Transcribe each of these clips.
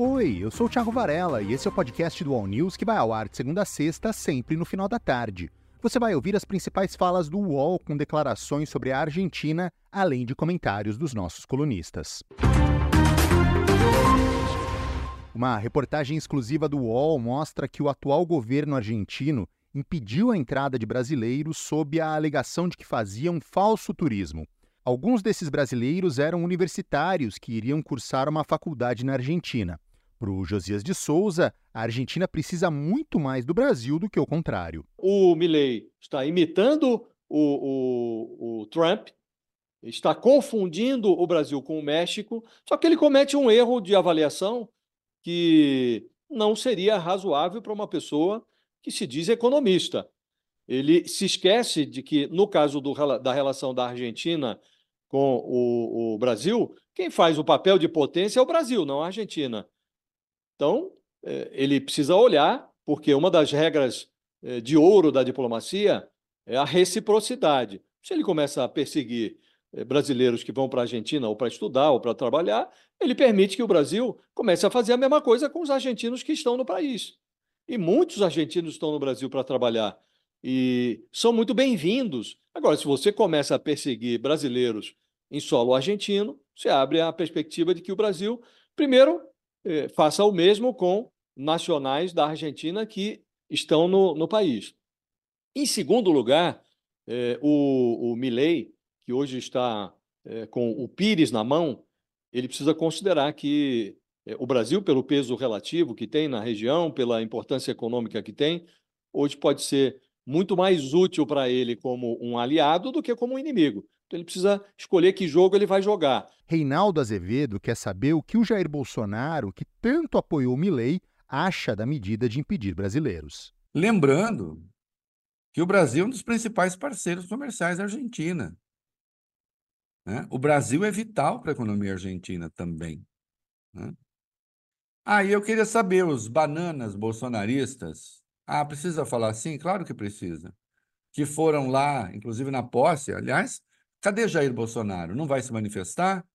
Oi, eu sou o Thiago Varela e esse é o podcast do All News que vai ao ar de segunda a sexta, sempre no final da tarde. Você vai ouvir as principais falas do UOL com declarações sobre a Argentina, além de comentários dos nossos colunistas. Uma reportagem exclusiva do UOL mostra que o atual governo argentino impediu a entrada de brasileiros sob a alegação de que faziam falso turismo. Alguns desses brasileiros eram universitários que iriam cursar uma faculdade na Argentina. Para o Josias de Souza, a Argentina precisa muito mais do Brasil do que o contrário. O Milley está imitando o, o, o Trump, está confundindo o Brasil com o México, só que ele comete um erro de avaliação que não seria razoável para uma pessoa que se diz economista. Ele se esquece de que, no caso do, da relação da Argentina com o, o Brasil, quem faz o papel de potência é o Brasil, não a Argentina. Então, é, ele precisa olhar, porque uma das regras é, de ouro da diplomacia é a reciprocidade. Se ele começa a perseguir é, brasileiros que vão para a Argentina ou para estudar ou para trabalhar, ele permite que o Brasil comece a fazer a mesma coisa com os argentinos que estão no país. E muitos argentinos estão no Brasil para trabalhar e são muito bem-vindos. Agora, se você começa a perseguir brasileiros em solo argentino, você abre a perspectiva de que o Brasil, primeiro, eh, faça o mesmo com nacionais da Argentina que estão no, no país. Em segundo lugar, eh, o, o Milley, que hoje está eh, com o Pires na mão, ele precisa considerar que o Brasil, pelo peso relativo que tem na região, pela importância econômica que tem, hoje pode ser muito mais útil para ele como um aliado do que como um inimigo. Então ele precisa escolher que jogo ele vai jogar. Reinaldo Azevedo quer saber o que o Jair Bolsonaro, que tanto apoiou o Milley, acha da medida de impedir brasileiros. Lembrando que o Brasil é um dos principais parceiros comerciais da Argentina. Né? O Brasil é vital para a economia argentina também. Né? Aí ah, eu queria saber, os bananas bolsonaristas. Ah, precisa falar assim? Claro que precisa. Que foram lá, inclusive na posse, aliás, Cadê Jair Bolsonaro? Não vai se manifestar?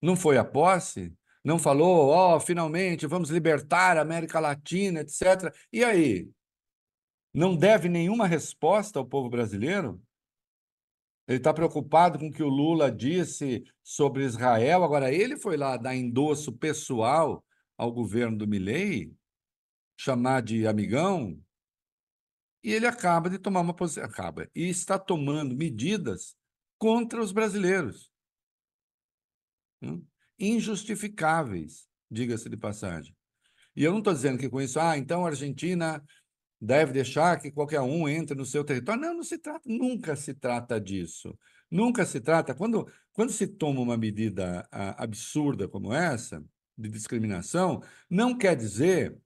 Não foi à posse? Não falou, ó, oh, finalmente vamos libertar a América Latina, etc. E aí? Não deve nenhuma resposta ao povo brasileiro? Ele está preocupado com o que o Lula disse sobre Israel. Agora, ele foi lá dar endosso pessoal ao governo do Milei, chamar de amigão, e ele acaba de tomar uma posição, acaba, e está tomando medidas contra os brasileiros. Hum? Injustificáveis, diga-se de passagem. E eu não estou dizendo que com isso, ah, então a Argentina deve deixar que qualquer um entre no seu território. Não, não se trata, nunca se trata disso. Nunca se trata. Quando, quando se toma uma medida a, absurda como essa, de discriminação, não quer dizer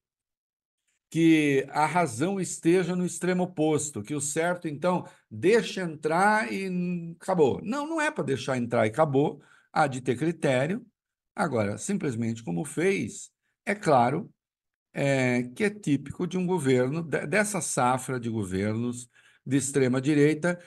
que a razão esteja no extremo oposto, que o certo, então, deixa entrar e acabou. Não, não é para deixar entrar e acabou, há de ter critério. Agora, simplesmente como fez, é claro é, que é típico de um governo, dessa safra de governos de extrema-direita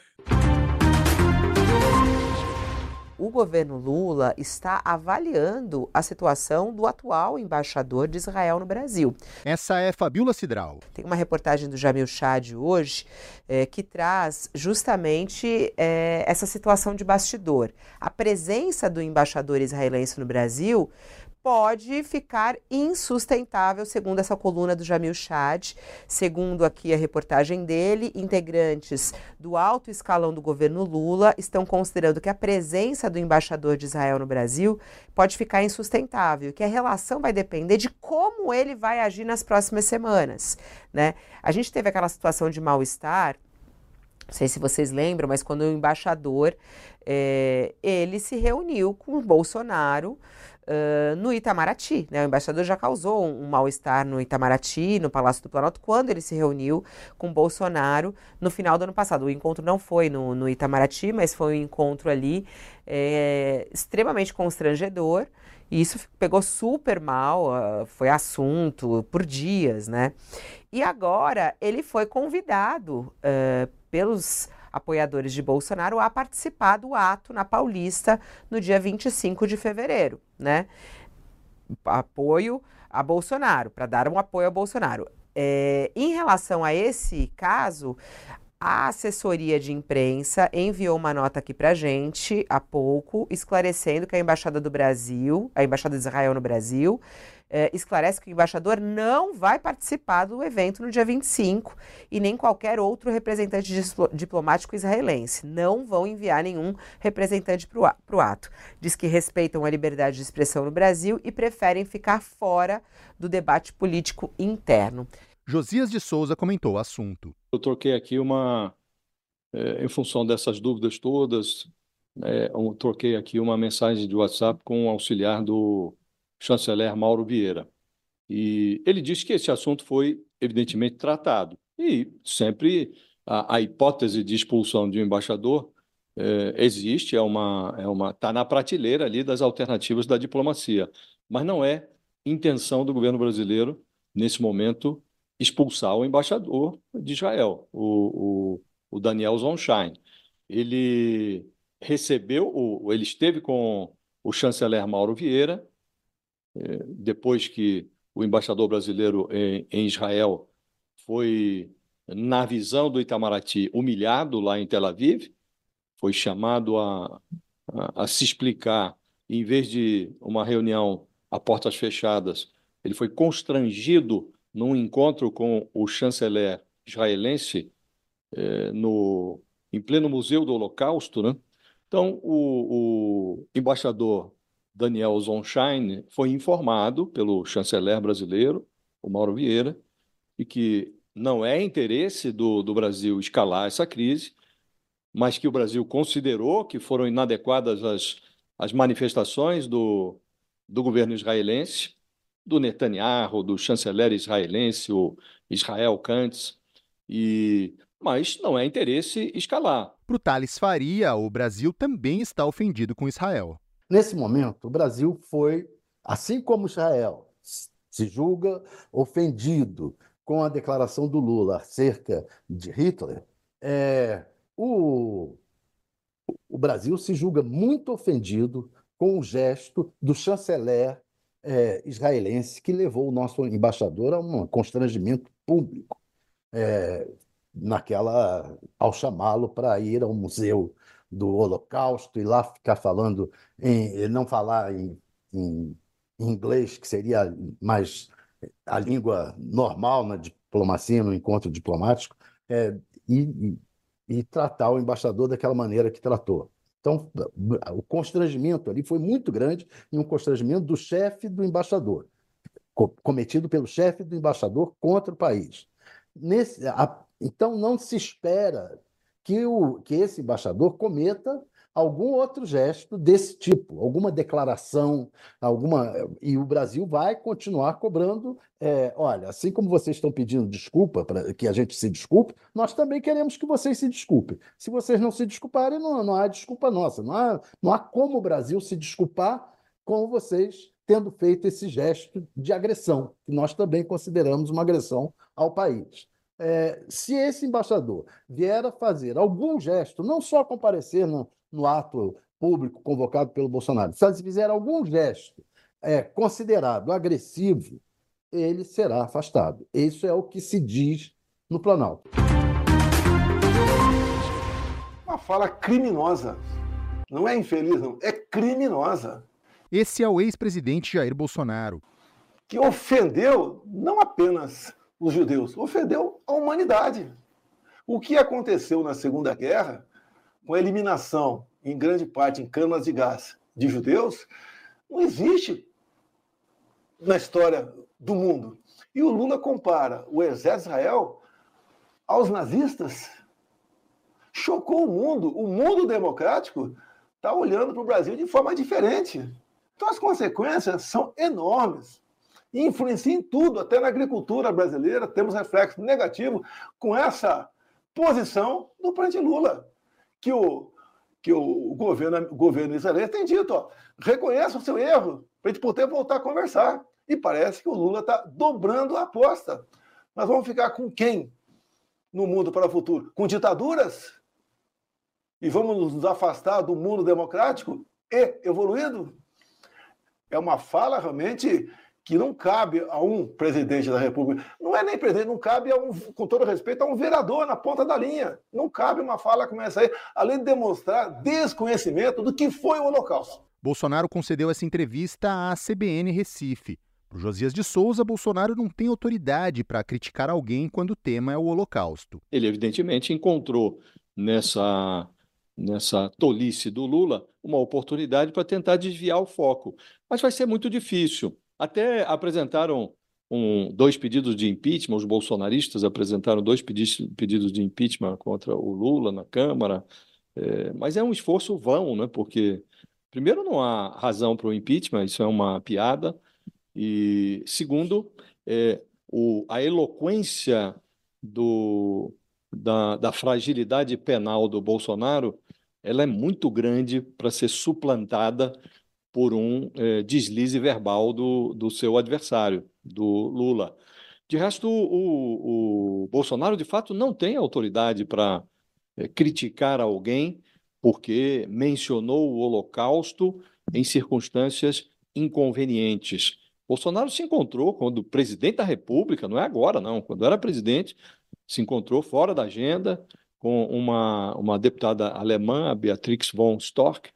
o governo Lula está avaliando a situação do atual embaixador de Israel no Brasil. Essa é Fabiola Cidral. Tem uma reportagem do Jamil Chad hoje é, que traz justamente é, essa situação de bastidor. A presença do embaixador israelense no Brasil pode ficar insustentável, segundo essa coluna do Jamil Chad. Segundo aqui a reportagem dele, integrantes do alto escalão do governo Lula estão considerando que a presença do embaixador de Israel no Brasil pode ficar insustentável, que a relação vai depender de como ele vai agir nas próximas semanas. Né? A gente teve aquela situação de mal-estar não sei se vocês lembram, mas quando o embaixador é, ele se reuniu com o Bolsonaro no Itamaraty. Né? O embaixador já causou um, um mal-estar no Itamaraty, no Palácio do Planalto, quando ele se reuniu com Bolsonaro no final do ano passado. O encontro não foi no, no Itamaraty, mas foi um encontro ali é, extremamente constrangedor. E isso pegou super mal, uh, foi assunto por dias, né? E agora ele foi convidado uh, pelos apoiadores de Bolsonaro a participar do ato na Paulista no dia 25 de fevereiro, né? apoio a Bolsonaro, para dar um apoio a Bolsonaro. É, em relação a esse caso, a assessoria de imprensa enviou uma nota aqui para gente há pouco, esclarecendo que a Embaixada do Brasil, a Embaixada de Israel no Brasil, eh, esclarece que o embaixador não vai participar do evento no dia 25 e nem qualquer outro representante diplomático israelense. Não vão enviar nenhum representante para o ato. Diz que respeitam a liberdade de expressão no Brasil e preferem ficar fora do debate político interno. Josias de Souza comentou o assunto. Eu troquei aqui uma, é, em função dessas dúvidas todas, é, eu troquei aqui uma mensagem de WhatsApp com o auxiliar do chanceler Mauro Vieira. E ele disse que esse assunto foi, evidentemente, tratado. E sempre a, a hipótese de expulsão de um embaixador é, existe, é uma, é uma, está na prateleira ali das alternativas da diplomacia. Mas não é intenção do governo brasileiro, nesse momento, expulsar o embaixador de Israel, o, o, o Daniel Zonshine. Ele recebeu, o, ele esteve com o chanceler Mauro Vieira, é, depois que o embaixador brasileiro em, em Israel foi, na visão do Itamaraty, humilhado lá em Tel Aviv, foi chamado a, a, a se explicar, em vez de uma reunião a portas fechadas, ele foi constrangido num encontro com o chanceler israelense eh, no, em pleno Museu do Holocausto, né? Então, o, o embaixador Daniel Zonshine foi informado pelo chanceler brasileiro, o Mauro Vieira, de que não é interesse do, do Brasil escalar essa crise, mas que o Brasil considerou que foram inadequadas as, as manifestações do, do governo israelense do Netanyahu, do chanceler israelense, o Israel Kantz, e mas não é interesse escalar. Para o Thales Faria, o Brasil também está ofendido com Israel. Nesse momento, o Brasil foi, assim como Israel, se julga ofendido com a declaração do Lula acerca de Hitler, é, o, o Brasil se julga muito ofendido com o gesto do chanceler é, israelense que levou o nosso embaixador a um constrangimento público, é, naquela ao chamá-lo para ir ao museu do Holocausto e lá ficar falando em não falar em, em, inglês que seria mais a língua normal na diplomacia no encontro diplomático é, e, e, e tratar o embaixador daquela maneira que tratou. Então, o constrangimento ali foi muito grande e um constrangimento do chefe do embaixador, cometido pelo chefe do embaixador contra o país. Nesse, a, então, não se espera que, o, que esse embaixador cometa algum outro gesto desse tipo, alguma declaração, alguma. E o Brasil vai continuar cobrando. É, olha, assim como vocês estão pedindo desculpa para que a gente se desculpe, nós também queremos que vocês se desculpem. Se vocês não se desculparem, não, não há desculpa nossa. Não há, não há como o Brasil se desculpar com vocês tendo feito esse gesto de agressão, que nós também consideramos uma agressão ao país. É, se esse embaixador vier a fazer algum gesto, não só comparecer no, no ato público convocado pelo Bolsonaro, se eles fizer algum gesto é, considerado agressivo, ele será afastado. Isso é o que se diz no Planalto. Uma fala criminosa. Não é infeliz, não. É criminosa. Esse é o ex-presidente Jair Bolsonaro. Que ofendeu não apenas os judeus, ofendeu a humanidade. O que aconteceu na Segunda Guerra com a eliminação, em grande parte, em câmaras de gás de judeus, não existe na história do mundo. E o Lula compara o exército de Israel aos nazistas. Chocou o mundo. O mundo democrático está olhando para o Brasil de forma diferente. Então as consequências são enormes. E influenciam em tudo, até na agricultura brasileira, temos reflexo negativo com essa posição do presidente Lula que o, que o governo, o governo israelense tem dito, ó, reconheça o seu erro, para a gente poder voltar a conversar. E parece que o Lula está dobrando a aposta. Nós vamos ficar com quem no mundo para o futuro? Com ditaduras? E vamos nos afastar do mundo democrático e evoluído? é uma fala realmente que não cabe a um presidente da República. Não é nem presidente, não cabe a um, com todo respeito, a um vereador na ponta da linha. Não cabe uma fala como essa aí, além de demonstrar desconhecimento do que foi o Holocausto. Bolsonaro concedeu essa entrevista à CBN Recife. Para Josias de Souza, Bolsonaro não tem autoridade para criticar alguém quando o tema é o Holocausto. Ele, evidentemente, encontrou nessa, nessa tolice do Lula uma oportunidade para tentar desviar o foco. Mas vai ser muito difícil. Até apresentaram um, dois pedidos de impeachment, os bolsonaristas apresentaram dois pedidos de impeachment contra o Lula na Câmara, é, mas é um esforço vão, né? porque, primeiro, não há razão para o impeachment, isso é uma piada, e, segundo, é, o, a eloquência do, da, da fragilidade penal do Bolsonaro ela é muito grande para ser suplantada por um é, deslize verbal do, do seu adversário, do Lula. De resto, o, o Bolsonaro, de fato, não tem autoridade para é, criticar alguém porque mencionou o Holocausto em circunstâncias inconvenientes. Bolsonaro se encontrou quando presidente da República, não é agora, não, quando era presidente, se encontrou fora da agenda com uma, uma deputada alemã, a Beatrix von Storck,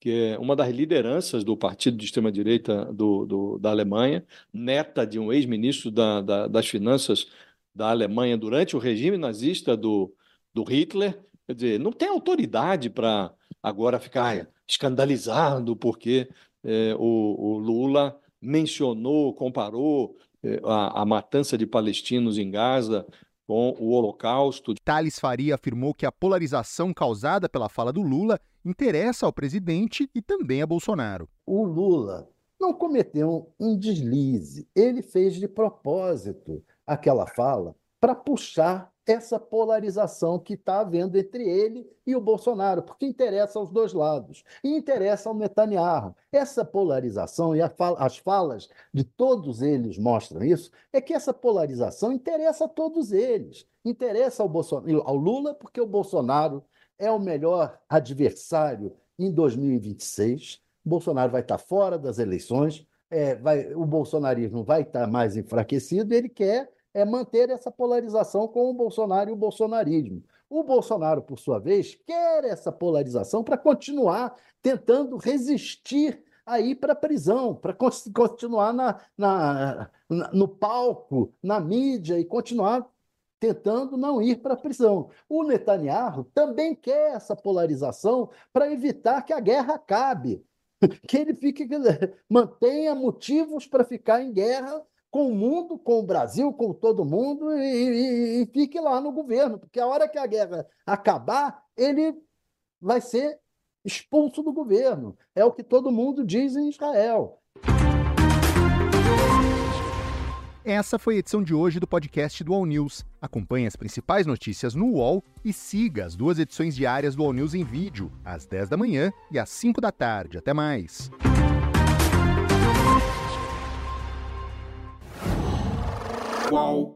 que é uma das lideranças do partido de extrema-direita do, do, da Alemanha, neta de um ex-ministro da, da, das Finanças da Alemanha durante o regime nazista do, do Hitler. Quer dizer, não tem autoridade para agora ficar escandalizado porque é, o, o, Lula mencionou, comparou é, a, a matança de palestinos em Gaza com o Holocausto. Thales Faria afirmou que a polarização causada pela fala do Lula interessa ao presidente e também a Bolsonaro. O Lula não cometeu um deslize, ele fez de propósito aquela fala para puxar essa polarização que está havendo entre ele e o Bolsonaro, porque interessa aos dois lados e interessa ao Netanyahu. Essa polarização e as falas de todos eles mostram isso, é que essa polarização interessa a todos eles. Interessa ao, Bolsonaro, ao Lula, porque o Bolsonaro é o melhor adversário em 2026. Bolsonaro vai estar fora das eleições, é, vai, o bolsonarismo vai estar mais enfraquecido, ele quer é manter essa polarização com o Bolsonaro e o bolsonarismo. O Bolsonaro, por sua vez, quer essa polarização para continuar tentando resistir aí para a prisão, para continuar na, na, no palco, na mídia e continuar tentando não ir para a prisão. O Netanyahu também quer essa polarização para evitar que a guerra acabe, que ele fique mantenha motivos para ficar em guerra com o mundo, com o Brasil, com todo mundo e, e, e fique lá no governo, porque a hora que a guerra acabar, ele vai ser expulso do governo. É o que todo mundo diz em Israel. Essa foi a edição de hoje do podcast do All News. Acompanhe as principais notícias no UOL e siga as duas edições diárias do All News em vídeo, às 10 da manhã e às 5 da tarde. Até mais. Whoa.